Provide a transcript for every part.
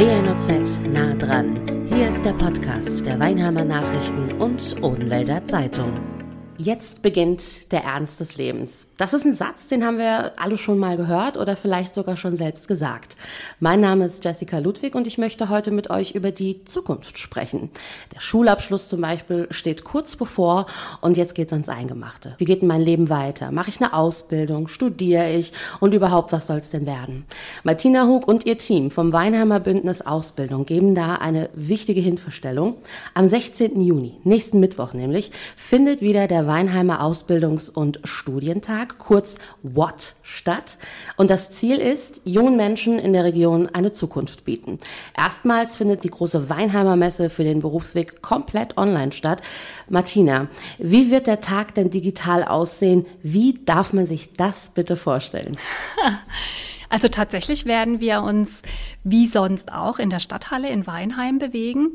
WNOZ nah dran. Hier ist der Podcast der Weinheimer Nachrichten und Odenwälder Zeitung. Jetzt beginnt der Ernst des Lebens. Das ist ein Satz, den haben wir alle schon mal gehört oder vielleicht sogar schon selbst gesagt. Mein Name ist Jessica Ludwig und ich möchte heute mit euch über die Zukunft sprechen. Der Schulabschluss zum Beispiel steht kurz bevor und jetzt geht's ans Eingemachte. Wie geht mein Leben weiter? Mache ich eine Ausbildung? Studiere ich? Und überhaupt, was soll's denn werden? Martina Hug und ihr Team vom Weinheimer Bündnis Ausbildung geben da eine wichtige Hilfestellung. Am 16. Juni, nächsten Mittwoch nämlich, findet wieder der Weinheimer Ausbildungs- und Studientag, kurz WAT, statt. Und das Ziel ist, jungen Menschen in der Region eine Zukunft bieten. Erstmals findet die große Weinheimer Messe für den Berufsweg komplett online statt. Martina, wie wird der Tag denn digital aussehen? Wie darf man sich das bitte vorstellen? Also tatsächlich werden wir uns wie sonst auch in der Stadthalle in Weinheim bewegen.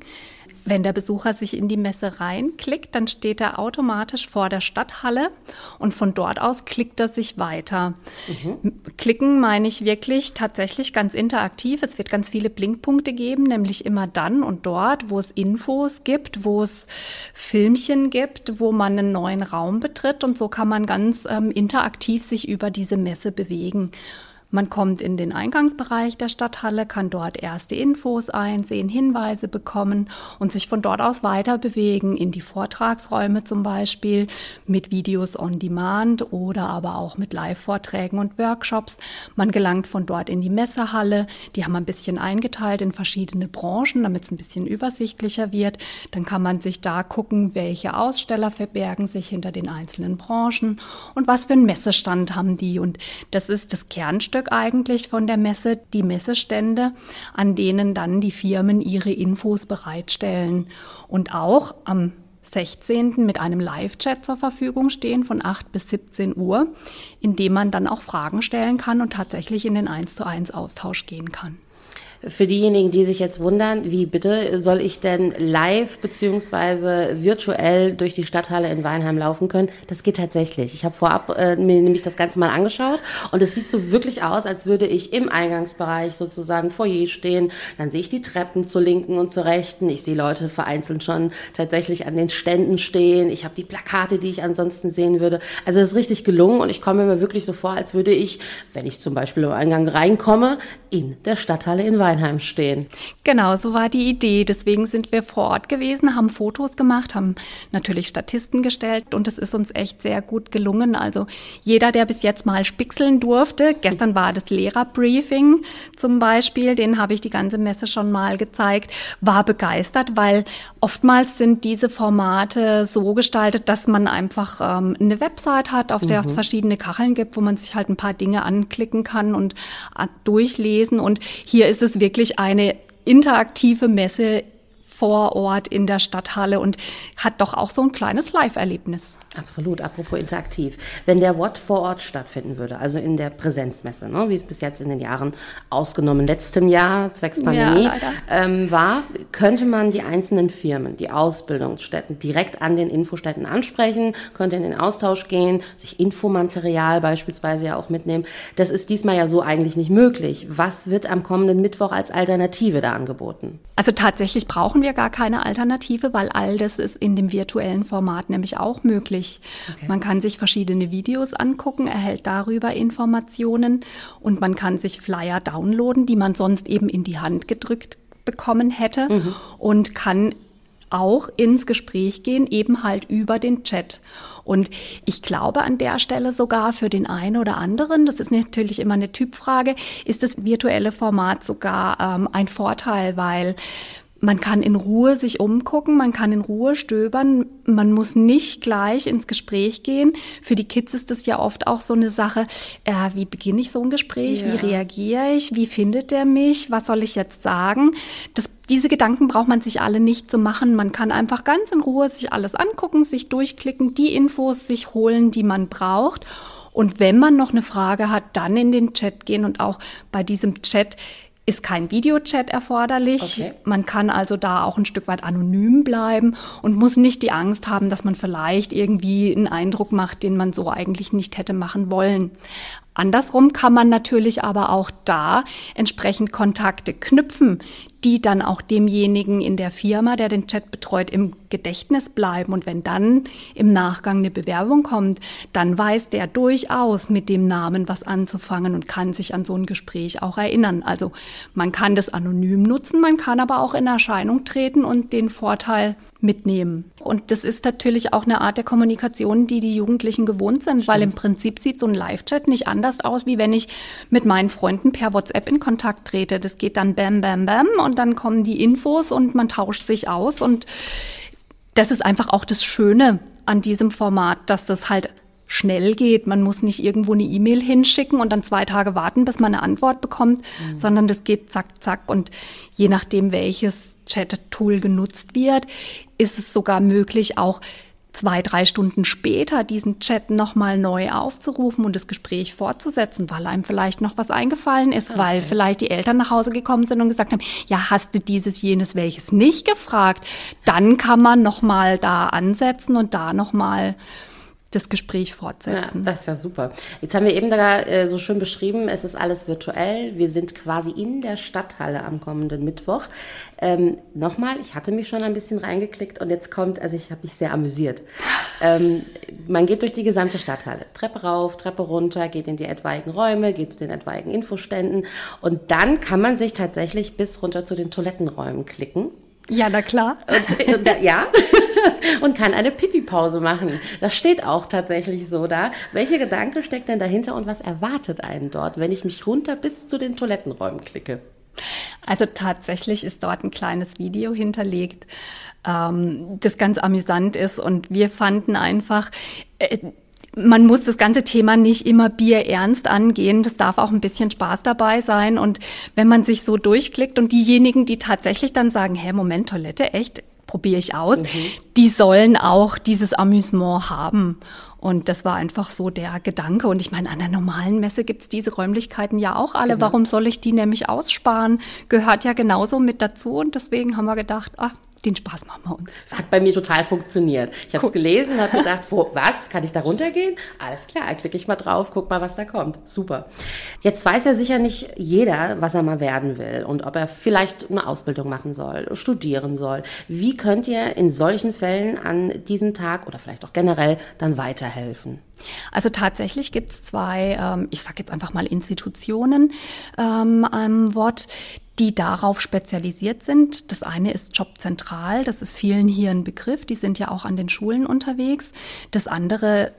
Wenn der Besucher sich in die Messe reinklickt, dann steht er automatisch vor der Stadthalle und von dort aus klickt er sich weiter. Mhm. Klicken meine ich wirklich tatsächlich ganz interaktiv. Es wird ganz viele Blinkpunkte geben, nämlich immer dann und dort, wo es Infos gibt, wo es Filmchen gibt, wo man einen neuen Raum betritt und so kann man ganz ähm, interaktiv sich über diese Messe bewegen. Man kommt in den Eingangsbereich der Stadthalle, kann dort erste Infos einsehen, Hinweise bekommen und sich von dort aus weiter bewegen in die Vortragsräume zum Beispiel mit Videos on Demand oder aber auch mit Live-Vorträgen und Workshops. Man gelangt von dort in die Messehalle. Die haben ein bisschen eingeteilt in verschiedene Branchen, damit es ein bisschen übersichtlicher wird. Dann kann man sich da gucken, welche Aussteller verbergen sich hinter den einzelnen Branchen und was für einen Messestand haben die. Und das ist das Kernstück Stück eigentlich von der Messe, die Messestände, an denen dann die Firmen ihre Infos bereitstellen. Und auch am 16. mit einem Live-Chat zur Verfügung stehen von 8 bis 17 Uhr, in dem man dann auch Fragen stellen kann und tatsächlich in den 1 zu 1 Austausch gehen kann. Für diejenigen, die sich jetzt wundern, wie bitte soll ich denn live beziehungsweise virtuell durch die Stadthalle in Weinheim laufen können? Das geht tatsächlich. Ich habe vorab äh, mir nämlich das Ganze mal angeschaut und es sieht so wirklich aus, als würde ich im Eingangsbereich sozusagen Foyer stehen. Dann sehe ich die Treppen zur linken und zur rechten. Ich sehe Leute vereinzelt schon tatsächlich an den Ständen stehen. Ich habe die Plakate, die ich ansonsten sehen würde. Also es ist richtig gelungen und ich komme mir wirklich so vor, als würde ich, wenn ich zum Beispiel im Eingang reinkomme, in der Stadthalle in Weinheim Weinheim stehen. Genau, so war die Idee. Deswegen sind wir vor Ort gewesen, haben Fotos gemacht, haben natürlich Statisten gestellt und es ist uns echt sehr gut gelungen. Also jeder, der bis jetzt mal spixeln durfte, gestern war das Lehrerbriefing zum Beispiel, den habe ich die ganze Messe schon mal gezeigt, war begeistert, weil oftmals sind diese Formate so gestaltet, dass man einfach ähm, eine Website hat, auf der mhm. es verschiedene Kacheln gibt, wo man sich halt ein paar Dinge anklicken kann und äh, durchlesen. Und hier ist es wirklich eine interaktive Messe vor Ort in der Stadthalle und hat doch auch so ein kleines Live-Erlebnis. Absolut, apropos interaktiv. Wenn der Watt vor Ort stattfinden würde, also in der Präsenzmesse, ne, wie es bis jetzt in den Jahren ausgenommen letztem Jahr zwecks Pandemie ja, ähm, war, könnte man die einzelnen Firmen, die Ausbildungsstätten direkt an den Infostätten ansprechen, könnte in den Austausch gehen, sich Infomaterial beispielsweise ja auch mitnehmen. Das ist diesmal ja so eigentlich nicht möglich. Was wird am kommenden Mittwoch als Alternative da angeboten? Also tatsächlich brauchen wir gar keine Alternative, weil all das ist in dem virtuellen Format nämlich auch möglich möglich. Okay. Man kann sich verschiedene Videos angucken, erhält darüber Informationen und man kann sich Flyer downloaden, die man sonst eben in die Hand gedrückt bekommen hätte mhm. und kann auch ins Gespräch gehen, eben halt über den Chat. Und ich glaube an der Stelle sogar für den einen oder anderen, das ist natürlich immer eine Typfrage, ist das virtuelle Format sogar ähm, ein Vorteil, weil man kann in Ruhe sich umgucken, man kann in Ruhe stöbern, man muss nicht gleich ins Gespräch gehen. Für die Kids ist das ja oft auch so eine Sache, äh, wie beginne ich so ein Gespräch, ja. wie reagiere ich, wie findet der mich, was soll ich jetzt sagen? Das, diese Gedanken braucht man sich alle nicht zu machen. Man kann einfach ganz in Ruhe sich alles angucken, sich durchklicken, die Infos sich holen, die man braucht. Und wenn man noch eine Frage hat, dann in den Chat gehen und auch bei diesem Chat ist kein Videochat erforderlich. Okay. Man kann also da auch ein Stück weit anonym bleiben und muss nicht die Angst haben, dass man vielleicht irgendwie einen Eindruck macht, den man so eigentlich nicht hätte machen wollen. Andersrum kann man natürlich aber auch da entsprechend Kontakte knüpfen, die dann auch demjenigen in der Firma, der den Chat betreut, im Gedächtnis bleiben. Und wenn dann im Nachgang eine Bewerbung kommt, dann weiß der durchaus mit dem Namen was anzufangen und kann sich an so ein Gespräch auch erinnern. Also man kann das anonym nutzen, man kann aber auch in Erscheinung treten und den Vorteil mitnehmen. Und das ist natürlich auch eine Art der Kommunikation, die die Jugendlichen gewohnt sind, weil im Prinzip sieht so ein Live-Chat nicht anders aus, wie wenn ich mit meinen Freunden per WhatsApp in Kontakt trete. Das geht dann bam, bam, bam und dann kommen die Infos und man tauscht sich aus. Und das ist einfach auch das Schöne an diesem Format, dass das halt schnell geht. Man muss nicht irgendwo eine E-Mail hinschicken und dann zwei Tage warten, bis man eine Antwort bekommt, mhm. sondern das geht zack, zack. Und je nachdem, welches Chat-Tool genutzt wird, ist es sogar möglich, auch zwei, drei Stunden später diesen Chat nochmal neu aufzurufen und das Gespräch fortzusetzen, weil einem vielleicht noch was eingefallen ist, okay. weil vielleicht die Eltern nach Hause gekommen sind und gesagt haben, ja, hast du dieses, jenes, welches nicht gefragt? Dann kann man nochmal da ansetzen und da nochmal das Gespräch fortsetzen. Ja, das ist ja super. Jetzt haben wir eben da äh, so schön beschrieben, es ist alles virtuell. Wir sind quasi in der Stadthalle am kommenden Mittwoch. Ähm, Nochmal, ich hatte mich schon ein bisschen reingeklickt und jetzt kommt, also ich habe mich sehr amüsiert. Ähm, man geht durch die gesamte Stadthalle. Treppe rauf, Treppe runter, geht in die etwaigen Räume, geht zu den etwaigen Infoständen und dann kann man sich tatsächlich bis runter zu den Toilettenräumen klicken. Ja, na klar. Und, ja, und kann eine Pipi-Pause machen. Das steht auch tatsächlich so da. Welche Gedanke steckt denn dahinter und was erwartet einen dort, wenn ich mich runter bis zu den Toilettenräumen klicke? Also tatsächlich ist dort ein kleines Video hinterlegt, ähm, das ganz amüsant ist. Und wir fanden einfach, äh, man muss das ganze Thema nicht immer bierernst angehen. Das darf auch ein bisschen Spaß dabei sein. Und wenn man sich so durchklickt und diejenigen, die tatsächlich dann sagen, hä, Moment, Toilette, echt? Probiere ich aus, mhm. die sollen auch dieses Amüsement haben. Und das war einfach so der Gedanke. Und ich meine, an der normalen Messe gibt es diese Räumlichkeiten ja auch alle. Genau. Warum soll ich die nämlich aussparen? Gehört ja genauso mit dazu. Und deswegen haben wir gedacht, ah, den Spaß machen wir uns. Hat bei mir total funktioniert. Ich habe es cool. gelesen, habe gedacht, wo, was, kann ich da runtergehen? Alles klar, klicke ich mal drauf, guck mal, was da kommt. Super. Jetzt weiß ja sicher nicht jeder, was er mal werden will und ob er vielleicht eine Ausbildung machen soll, studieren soll. Wie könnt ihr in solchen Fällen an diesem Tag oder vielleicht auch generell dann weiterhelfen? Also tatsächlich gibt es zwei, ähm, ich sage jetzt einfach mal Institutionen ähm, am Wort, die darauf spezialisiert sind. Das eine ist Jobzentral, das ist vielen hier ein Begriff, die sind ja auch an den Schulen unterwegs. Das andere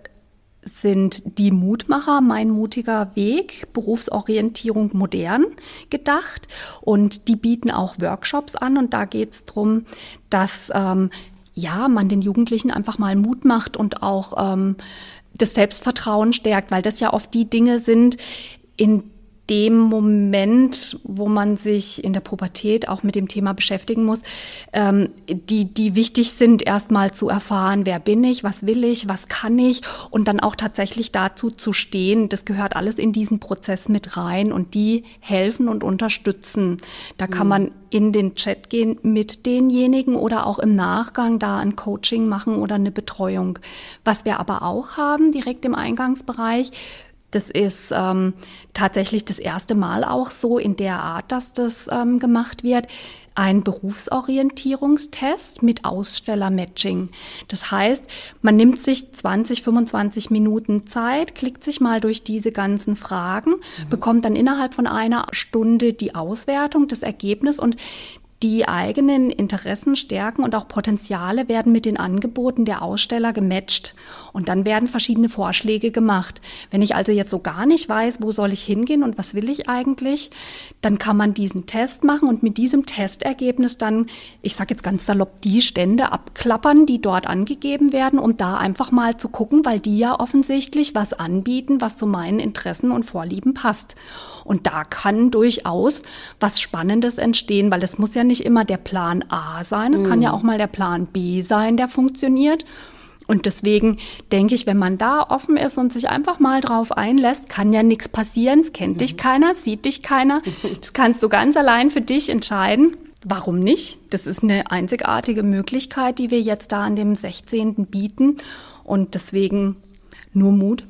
sind die Mutmacher, mein mutiger Weg, Berufsorientierung modern gedacht. Und die bieten auch Workshops an und da geht es darum, dass ähm, ja, man den Jugendlichen einfach mal Mut macht und auch ähm, das Selbstvertrauen stärkt, weil das ja oft die Dinge sind, in dem Moment, wo man sich in der Pubertät auch mit dem Thema beschäftigen muss, ähm, die, die wichtig sind, erstmal zu erfahren, wer bin ich, was will ich, was kann ich und dann auch tatsächlich dazu zu stehen. Das gehört alles in diesen Prozess mit rein und die helfen und unterstützen. Da kann mhm. man in den Chat gehen mit denjenigen oder auch im Nachgang da ein Coaching machen oder eine Betreuung. Was wir aber auch haben, direkt im Eingangsbereich, das ist ähm, tatsächlich das erste Mal auch so in der Art, dass das ähm, gemacht wird. Ein Berufsorientierungstest mit Aussteller-Matching. Das heißt, man nimmt sich 20, 25 Minuten Zeit, klickt sich mal durch diese ganzen Fragen, mhm. bekommt dann innerhalb von einer Stunde die Auswertung, das Ergebnis und die eigenen Interessen, Stärken und auch Potenziale werden mit den Angeboten der Aussteller gematcht und dann werden verschiedene Vorschläge gemacht. Wenn ich also jetzt so gar nicht weiß, wo soll ich hingehen und was will ich eigentlich, dann kann man diesen Test machen und mit diesem Testergebnis dann, ich sage jetzt ganz salopp, die Stände abklappern, die dort angegeben werden, um da einfach mal zu gucken, weil die ja offensichtlich was anbieten, was zu meinen Interessen und Vorlieben passt. Und da kann durchaus was Spannendes entstehen, weil es muss ja nicht immer der Plan A sein, es mhm. kann ja auch mal der Plan B sein, der funktioniert. Und deswegen denke ich, wenn man da offen ist und sich einfach mal drauf einlässt, kann ja nichts passieren. Es kennt mhm. dich keiner, sieht dich keiner. Das kannst du ganz allein für dich entscheiden. Warum nicht? Das ist eine einzigartige Möglichkeit, die wir jetzt da an dem 16. bieten. Und deswegen nur Mut.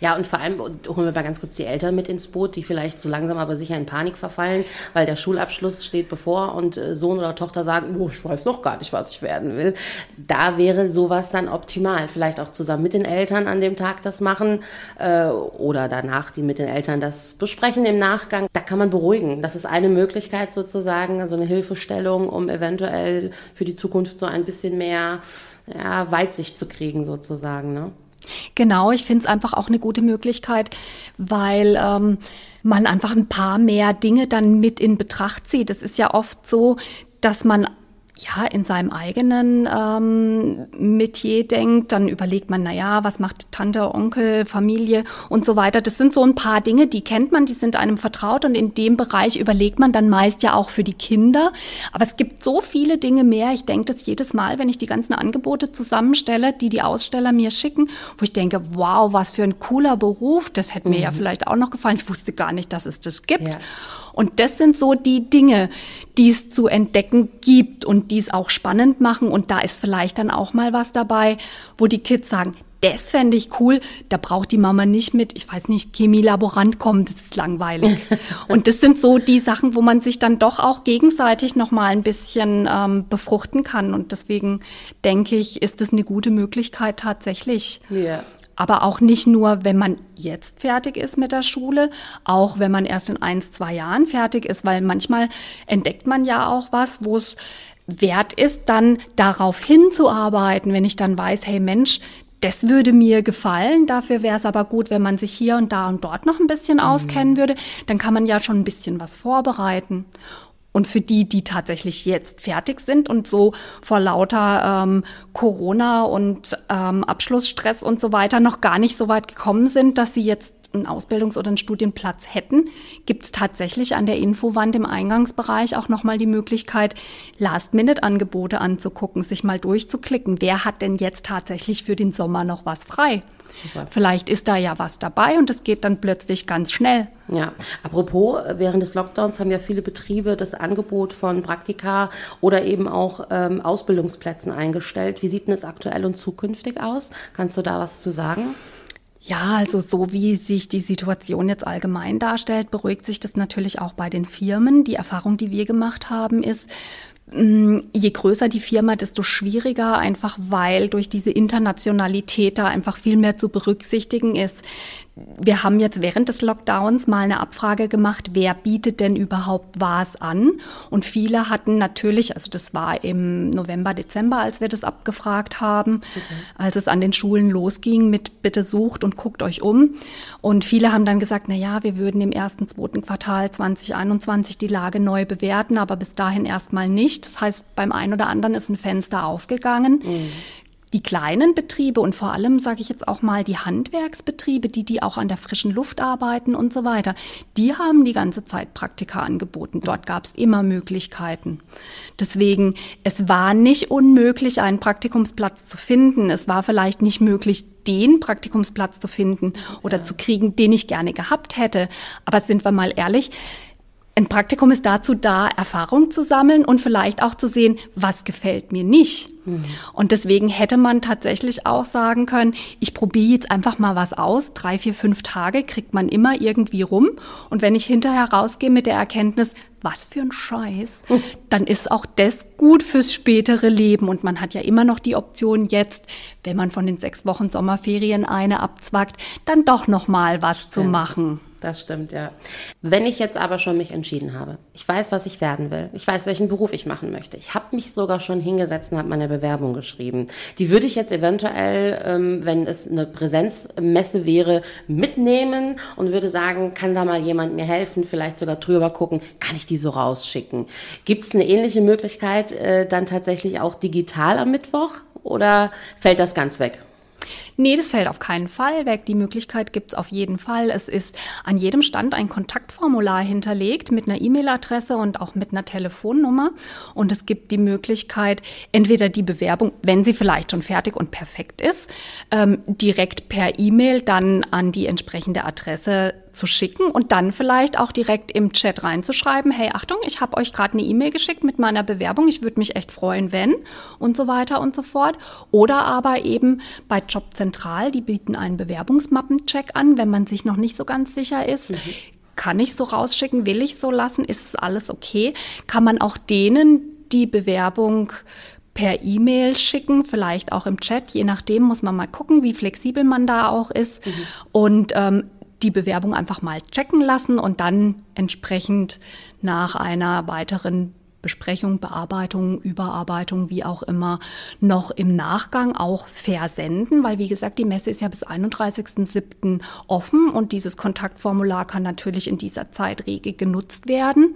Ja, und vor allem holen wir mal ganz kurz die Eltern mit ins Boot, die vielleicht so langsam aber sicher in Panik verfallen, weil der Schulabschluss steht bevor und äh, Sohn oder Tochter sagen, oh, ich weiß noch gar nicht, was ich werden will. Da wäre sowas dann optimal. Vielleicht auch zusammen mit den Eltern an dem Tag das machen äh, oder danach die mit den Eltern das besprechen im Nachgang. Da kann man beruhigen. Das ist eine Möglichkeit sozusagen, also eine Hilfestellung, um eventuell für die Zukunft so ein bisschen mehr ja, Weitsicht zu kriegen sozusagen. Ne? Genau, ich finde es einfach auch eine gute Möglichkeit, weil ähm, man einfach ein paar mehr Dinge dann mit in Betracht zieht. Es ist ja oft so, dass man ja, in seinem eigenen ähm, Metier denkt, dann überlegt man, na ja, was macht Tante, Onkel, Familie und so weiter. Das sind so ein paar Dinge, die kennt man, die sind einem vertraut und in dem Bereich überlegt man dann meist ja auch für die Kinder. Aber es gibt so viele Dinge mehr. Ich denke das jedes Mal, wenn ich die ganzen Angebote zusammenstelle, die die Aussteller mir schicken, wo ich denke, wow, was für ein cooler Beruf. Das hätte mir mhm. ja vielleicht auch noch gefallen. Ich wusste gar nicht, dass es das gibt. Ja. Und das sind so die Dinge, die es zu entdecken gibt und die es auch spannend machen. Und da ist vielleicht dann auch mal was dabei, wo die Kids sagen, das fände ich cool. Da braucht die Mama nicht mit, ich weiß nicht, Chemielaborant kommen, das ist langweilig. und das sind so die Sachen, wo man sich dann doch auch gegenseitig nochmal ein bisschen ähm, befruchten kann. Und deswegen denke ich, ist es eine gute Möglichkeit tatsächlich. Ja aber auch nicht nur, wenn man jetzt fertig ist mit der Schule, auch wenn man erst in eins, zwei Jahren fertig ist, weil manchmal entdeckt man ja auch was, wo es wert ist, dann darauf hinzuarbeiten, wenn ich dann weiß, hey Mensch, das würde mir gefallen. Dafür wäre es aber gut, wenn man sich hier und da und dort noch ein bisschen mhm. auskennen würde. Dann kann man ja schon ein bisschen was vorbereiten. Und für die, die tatsächlich jetzt fertig sind und so vor lauter ähm, Corona und ähm, Abschlussstress und so weiter noch gar nicht so weit gekommen sind, dass sie jetzt einen Ausbildungs- oder einen Studienplatz hätten, gibt es tatsächlich an der Infowand im Eingangsbereich auch nochmal die Möglichkeit, Last-Minute-Angebote anzugucken, sich mal durchzuklicken. Wer hat denn jetzt tatsächlich für den Sommer noch was frei? Super. Vielleicht ist da ja was dabei und es geht dann plötzlich ganz schnell. Ja, apropos, während des Lockdowns haben ja viele Betriebe das Angebot von Praktika oder eben auch ähm, Ausbildungsplätzen eingestellt. Wie sieht denn es aktuell und zukünftig aus? Kannst du da was zu sagen? Ja, also so wie sich die Situation jetzt allgemein darstellt, beruhigt sich das natürlich auch bei den Firmen. Die Erfahrung, die wir gemacht haben, ist, je größer die Firma, desto schwieriger, einfach weil durch diese Internationalität da einfach viel mehr zu berücksichtigen ist wir haben jetzt während des Lockdowns mal eine Abfrage gemacht, wer bietet denn überhaupt was an? Und viele hatten natürlich, also das war im November, Dezember, als wir das abgefragt haben, okay. als es an den Schulen losging mit bitte sucht und guckt euch um. Und viele haben dann gesagt, na ja, wir würden im ersten, zweiten Quartal 2021 die Lage neu bewerten, aber bis dahin erstmal nicht. Das heißt, beim einen oder anderen ist ein Fenster aufgegangen. Mhm die kleinen Betriebe und vor allem, sage ich jetzt auch mal, die Handwerksbetriebe, die, die auch an der frischen Luft arbeiten und so weiter, die haben die ganze Zeit Praktika angeboten. Dort gab es immer Möglichkeiten. Deswegen, es war nicht unmöglich, einen Praktikumsplatz zu finden. Es war vielleicht nicht möglich, den Praktikumsplatz zu finden oder ja. zu kriegen, den ich gerne gehabt hätte. Aber sind wir mal ehrlich, ein Praktikum ist dazu da, Erfahrung zu sammeln und vielleicht auch zu sehen, was gefällt mir nicht. Mhm. Und deswegen hätte man tatsächlich auch sagen können, ich probiere jetzt einfach mal was aus. Drei, vier, fünf Tage kriegt man immer irgendwie rum. Und wenn ich hinterher rausgehe mit der Erkenntnis, was für ein Scheiß, mhm. dann ist auch das gut fürs spätere Leben. Und man hat ja immer noch die Option jetzt, wenn man von den sechs Wochen Sommerferien eine abzwackt, dann doch noch mal was zu ja. machen. Das stimmt, ja. Wenn ich jetzt aber schon mich entschieden habe, ich weiß, was ich werden will, ich weiß, welchen Beruf ich machen möchte, ich habe mich sogar schon hingesetzt und habe meine Bewerbung geschrieben. Die würde ich jetzt eventuell, ähm, wenn es eine Präsenzmesse wäre, mitnehmen und würde sagen, kann da mal jemand mir helfen, vielleicht sogar drüber gucken, kann ich die so rausschicken? Gibt es eine ähnliche Möglichkeit äh, dann tatsächlich auch digital am Mittwoch oder fällt das ganz weg? Nee, das fällt auf keinen Fall weg. Die Möglichkeit gibt es auf jeden Fall. Es ist an jedem Stand ein Kontaktformular hinterlegt mit einer E-Mail-Adresse und auch mit einer Telefonnummer. Und es gibt die Möglichkeit, entweder die Bewerbung, wenn sie vielleicht schon fertig und perfekt ist, ähm, direkt per E-Mail dann an die entsprechende Adresse zu schicken und dann vielleicht auch direkt im Chat reinzuschreiben, hey, Achtung, ich habe euch gerade eine E-Mail geschickt mit meiner Bewerbung, ich würde mich echt freuen, wenn und so weiter und so fort. Oder aber eben bei Jobcenter zentral. Die bieten einen Bewerbungsmappencheck an, wenn man sich noch nicht so ganz sicher ist. Mhm. Kann ich so rausschicken? Will ich so lassen? Ist es alles okay? Kann man auch denen die Bewerbung per E-Mail schicken, vielleicht auch im Chat, je nachdem muss man mal gucken, wie flexibel man da auch ist. Mhm. Und ähm, die Bewerbung einfach mal checken lassen und dann entsprechend nach einer weiteren Besprechung, Bearbeitung, Überarbeitung, wie auch immer, noch im Nachgang auch versenden, weil wie gesagt, die Messe ist ja bis 31.07. offen und dieses Kontaktformular kann natürlich in dieser Zeit rege genutzt werden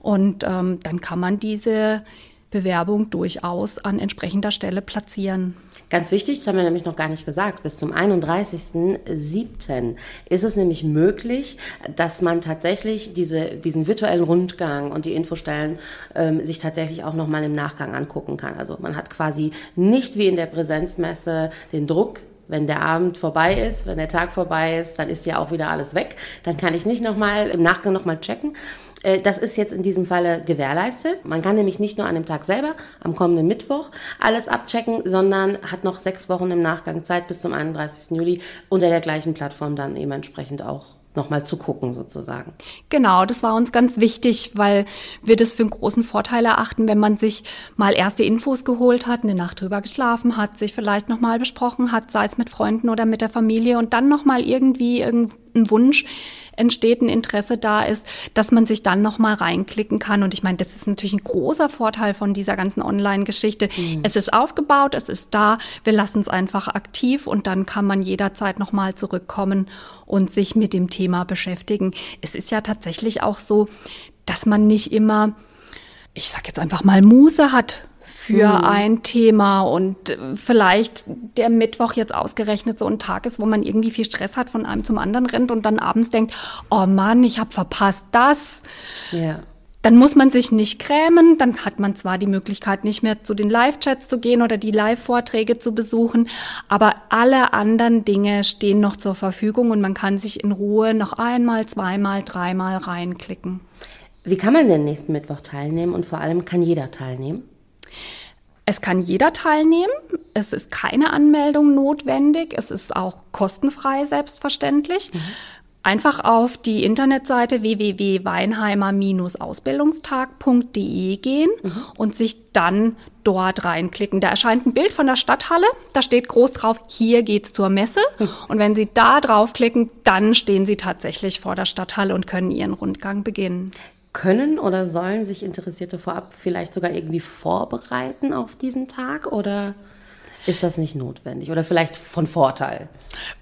und ähm, dann kann man diese Bewerbung durchaus an entsprechender Stelle platzieren. Ganz wichtig, das haben wir nämlich noch gar nicht gesagt, bis zum 31.07. ist es nämlich möglich, dass man tatsächlich diese, diesen virtuellen Rundgang und die Infostellen ähm, sich tatsächlich auch nochmal im Nachgang angucken kann. Also man hat quasi nicht wie in der Präsenzmesse den Druck, wenn der Abend vorbei ist, wenn der Tag vorbei ist, dann ist ja auch wieder alles weg. Dann kann ich nicht nochmal im Nachgang nochmal checken, äh, das ist jetzt in diesem Falle gewährleistet. Man kann nämlich nicht nur an dem Tag selber, am kommenden Mittwoch, alles abchecken, sondern hat noch sechs Wochen im Nachgang Zeit bis zum 31. Juli unter der gleichen Plattform dann eben entsprechend auch nochmal zu gucken sozusagen. Genau, das war uns ganz wichtig, weil wir das für einen großen Vorteil erachten, wenn man sich mal erste Infos geholt hat, eine Nacht drüber geschlafen hat, sich vielleicht nochmal besprochen hat, sei es mit Freunden oder mit der Familie und dann nochmal irgendwie irgendeinen Wunsch entsteht, ein Interesse da ist, dass man sich dann nochmal reinklicken kann. Und ich meine, das ist natürlich ein großer Vorteil von dieser ganzen Online-Geschichte. Mhm. Es ist aufgebaut, es ist da, wir lassen es einfach aktiv und dann kann man jederzeit nochmal zurückkommen und sich mit dem Thema beschäftigen. Es ist ja tatsächlich auch so, dass man nicht immer ich sag jetzt einfach mal Muße hat für mhm. ein Thema und äh, vielleicht der Mittwoch jetzt ausgerechnet so ein Tag ist, wo man irgendwie viel Stress hat, von einem zum anderen rennt und dann abends denkt, oh Mann, ich habe verpasst das. Ja. Dann muss man sich nicht grämen, dann hat man zwar die Möglichkeit, nicht mehr zu den Live-Chats zu gehen oder die Live-Vorträge zu besuchen, aber alle anderen Dinge stehen noch zur Verfügung und man kann sich in Ruhe noch einmal, zweimal, dreimal reinklicken. Wie kann man denn nächsten Mittwoch teilnehmen und vor allem kann jeder teilnehmen? Es kann jeder teilnehmen. Es ist keine Anmeldung notwendig. Es ist auch kostenfrei, selbstverständlich. Mhm. Einfach auf die Internetseite www.weinheimer-ausbildungstag.de gehen mhm. und sich dann dort reinklicken. Da erscheint ein Bild von der Stadthalle. Da steht groß drauf, hier geht's zur Messe. Mhm. Und wenn Sie da draufklicken, dann stehen Sie tatsächlich vor der Stadthalle und können Ihren Rundgang beginnen. Können oder sollen sich Interessierte vorab vielleicht sogar irgendwie vorbereiten auf diesen Tag oder ist das nicht notwendig oder vielleicht von Vorteil?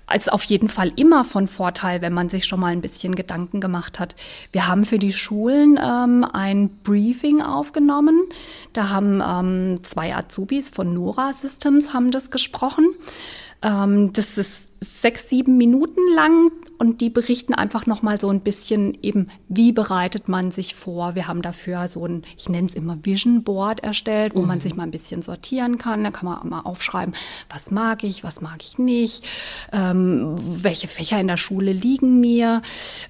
Es ist auf jeden Fall immer von Vorteil, wenn man sich schon mal ein bisschen Gedanken gemacht hat. Wir haben für die Schulen ähm, ein Briefing aufgenommen. Da haben ähm, zwei Azubis von Nora Systems haben das gesprochen. Ähm, das ist sechs, sieben Minuten lang und die berichten einfach noch mal so ein bisschen eben, wie bereitet man sich vor. Wir haben dafür so ein, ich nenne es immer Vision Board erstellt, wo mhm. man sich mal ein bisschen sortieren kann. Da kann man mal aufschreiben, was mag ich, was mag ich nicht, ähm, welche Fächer in der Schule liegen mir,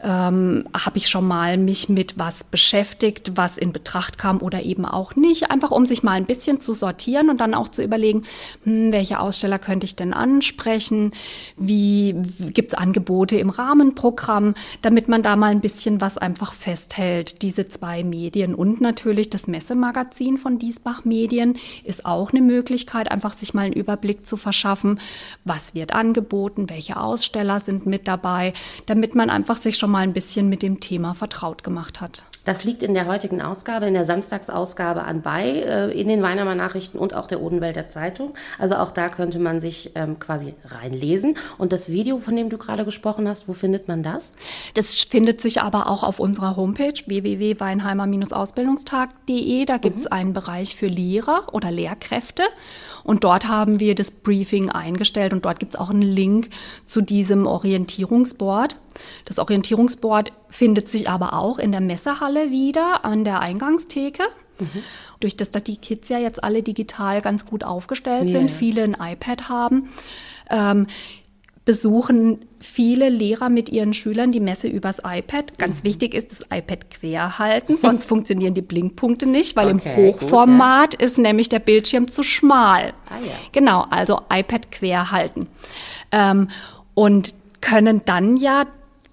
ähm, habe ich schon mal mich mit was beschäftigt, was in Betracht kam oder eben auch nicht. Einfach um sich mal ein bisschen zu sortieren und dann auch zu überlegen, hm, welche Aussteller könnte ich denn ansprechen, wie gibt es Angebote im Rahmenprogramm, damit man da mal ein bisschen was einfach festhält. Diese zwei Medien und natürlich das Messemagazin von Diesbach Medien ist auch eine Möglichkeit, einfach sich mal einen Überblick zu verschaffen, was wird angeboten, welche Aussteller sind mit dabei, damit man einfach sich schon mal ein bisschen mit dem Thema vertraut gemacht hat. Das liegt in der heutigen Ausgabe, in der Samstagsausgabe anbei, äh, in den Weinermer Nachrichten und auch der Odenwälder Zeitung. Also auch da könnte man sich ähm, quasi reinlesen. Und das Video, von dem du gerade gesprochen hast, wo findet man das? Das findet sich aber auch auf unserer Homepage www.weinheimer-ausbildungstag.de. Da gibt es mhm. einen Bereich für Lehrer oder Lehrkräfte. Und dort haben wir das Briefing eingestellt und dort gibt es auch einen Link zu diesem Orientierungsboard. Das Orientierungsboard findet sich aber auch in der Messehalle wieder an der Eingangstheke. Mhm. Durch das, dass die Kids ja jetzt alle digital ganz gut aufgestellt yeah. sind, viele ein iPad haben, ähm, besuchen viele Lehrer mit ihren Schülern die Messe übers iPad. Ganz mhm. wichtig ist das iPad quer halten, sonst funktionieren die Blinkpunkte nicht, weil okay, im Hochformat gut, ja. ist nämlich der Bildschirm zu schmal. Ah, ja. Genau, also iPad quer halten. Ähm, und können dann ja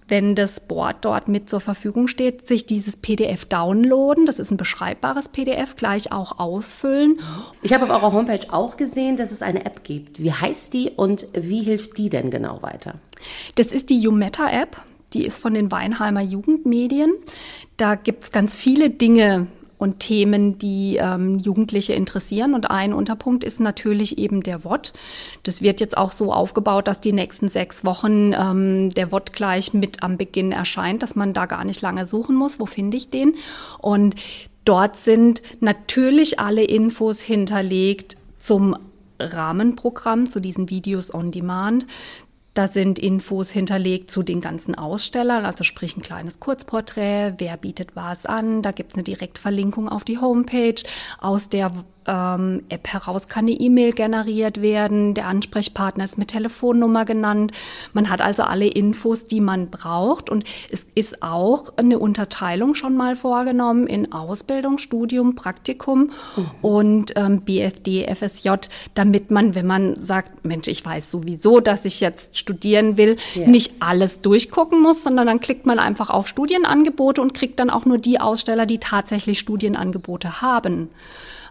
wenn das Board dort mit zur Verfügung steht, sich dieses PDF downloaden. Das ist ein beschreibbares PDF, gleich auch ausfüllen. Ich habe auf eurer Homepage auch gesehen, dass es eine App gibt. Wie heißt die und wie hilft die denn genau weiter? Das ist die Umeta-App. Die ist von den Weinheimer Jugendmedien. Da gibt es ganz viele Dinge, und Themen, die ähm, Jugendliche interessieren. Und ein Unterpunkt ist natürlich eben der WOT. Das wird jetzt auch so aufgebaut, dass die nächsten sechs Wochen ähm, der WOT gleich mit am Beginn erscheint, dass man da gar nicht lange suchen muss. Wo finde ich den? Und dort sind natürlich alle Infos hinterlegt zum Rahmenprogramm, zu diesen Videos on Demand, da sind Infos hinterlegt zu den ganzen Ausstellern, also sprich ein kleines Kurzporträt, wer bietet was an. Da gibt es eine Direktverlinkung auf die Homepage, aus der ähm, App heraus kann eine E-Mail generiert werden. Der Ansprechpartner ist mit Telefonnummer genannt. Man hat also alle Infos, die man braucht. Und es ist auch eine Unterteilung schon mal vorgenommen in Ausbildung, Studium, Praktikum mhm. und ähm, BFD, FSJ, damit man, wenn man sagt, Mensch, ich weiß sowieso, dass ich jetzt studieren will, yeah. nicht alles durchgucken muss, sondern dann klickt man einfach auf Studienangebote und kriegt dann auch nur die Aussteller, die tatsächlich Studienangebote haben.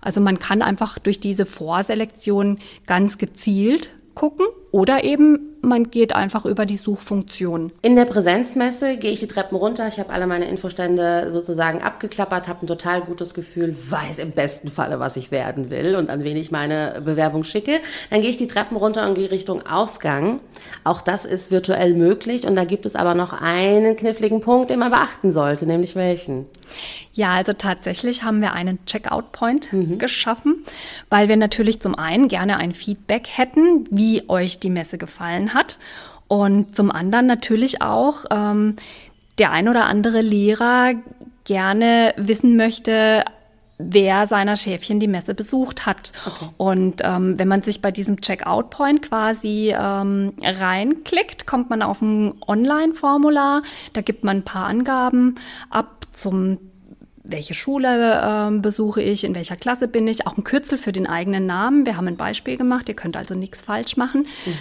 Also man kann einfach durch diese Vorselektion ganz gezielt gucken oder eben man geht einfach über die Suchfunktion. In der Präsenzmesse gehe ich die Treppen runter. Ich habe alle meine Infostände sozusagen abgeklappert, habe ein total gutes Gefühl, weiß im besten Falle, was ich werden will und an wen ich meine Bewerbung schicke. Dann gehe ich die Treppen runter und gehe Richtung Ausgang. Auch das ist virtuell möglich und da gibt es aber noch einen kniffligen Punkt, den man beachten sollte, nämlich welchen? Ja, also tatsächlich haben wir einen Checkout-Point mhm. geschaffen, weil wir natürlich zum einen gerne ein Feedback hätten, wie euch die Messe gefallen hat und zum anderen natürlich auch ähm, der ein oder andere Lehrer gerne wissen möchte, wer seiner Schäfchen die Messe besucht hat. Okay. Und ähm, wenn man sich bei diesem Checkout-Point quasi ähm, reinklickt, kommt man auf ein Online-Formular. Da gibt man ein paar Angaben ab zum welche Schule äh, besuche ich, in welcher Klasse bin ich, auch ein Kürzel für den eigenen Namen. Wir haben ein Beispiel gemacht, ihr könnt also nichts falsch machen. Mhm.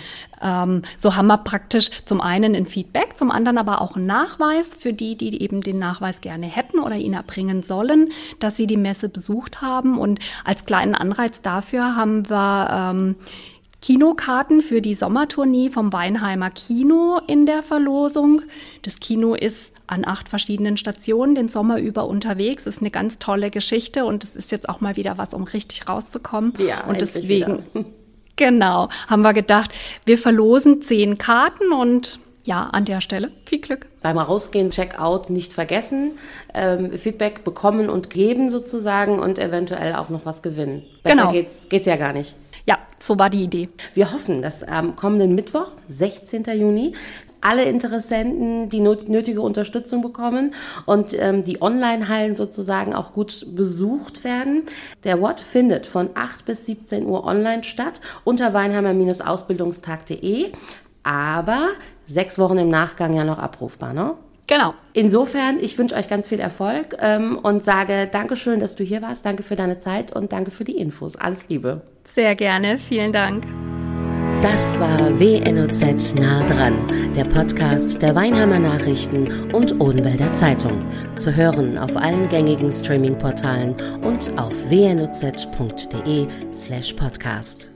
Ähm, so haben wir praktisch zum einen ein Feedback, zum anderen aber auch einen Nachweis für die, die eben den Nachweis gerne hätten oder ihn erbringen sollen, dass sie die Messe besucht haben. Und als kleinen Anreiz dafür haben wir ähm, Kinokarten für die Sommertournee vom Weinheimer Kino in der Verlosung. Das Kino ist an acht verschiedenen Stationen den Sommer über unterwegs. Das ist eine ganz tolle Geschichte und es ist jetzt auch mal wieder was, um richtig rauszukommen. Ja, und deswegen, genau, haben wir gedacht, wir verlosen zehn Karten und ja, an der Stelle viel Glück. Beim Rausgehen, Checkout nicht vergessen, ähm, Feedback bekommen und geben sozusagen und eventuell auch noch was gewinnen. Besser genau. geht's, geht's ja gar nicht. Ja, so war die Idee. Wir hoffen, dass am kommenden Mittwoch, 16. Juni, alle Interessenten die nötige Unterstützung bekommen und ähm, die Online-Hallen sozusagen auch gut besucht werden. Der WOT findet von 8 bis 17 Uhr online statt unter weinheimer-ausbildungstag.de, aber sechs Wochen im Nachgang ja noch abrufbar, ne? Genau. Insofern, ich wünsche euch ganz viel Erfolg ähm, und sage Dankeschön, dass du hier warst. Danke für deine Zeit und danke für die Infos. Alles Liebe. Sehr gerne. Vielen Dank. Das war WNOZ nah dran, der Podcast der Weinheimer Nachrichten und Odenwälder Zeitung. Zu hören auf allen gängigen Streaming-Portalen und auf wnoz.de slash podcast.